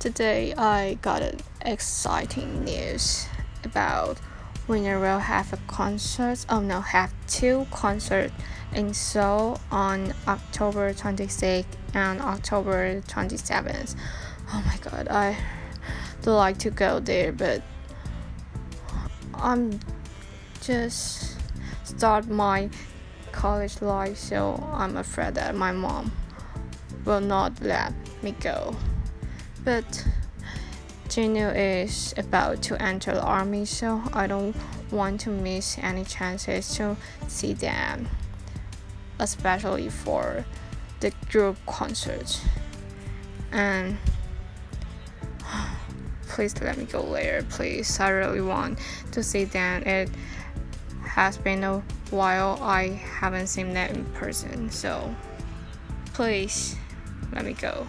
Today I got an exciting news about Winner will have a concert. Oh no, have two concerts in Seoul on October 26th and October 27th. Oh my god, I do like to go there, but I'm just start my college life, so I'm afraid that my mom will not let me go. But Jinu is about to enter the army, so I don't want to miss any chances to see them, especially for the group concert. And please let me go later, please. I really want to see them. It has been a while I haven't seen them in person, so please let me go.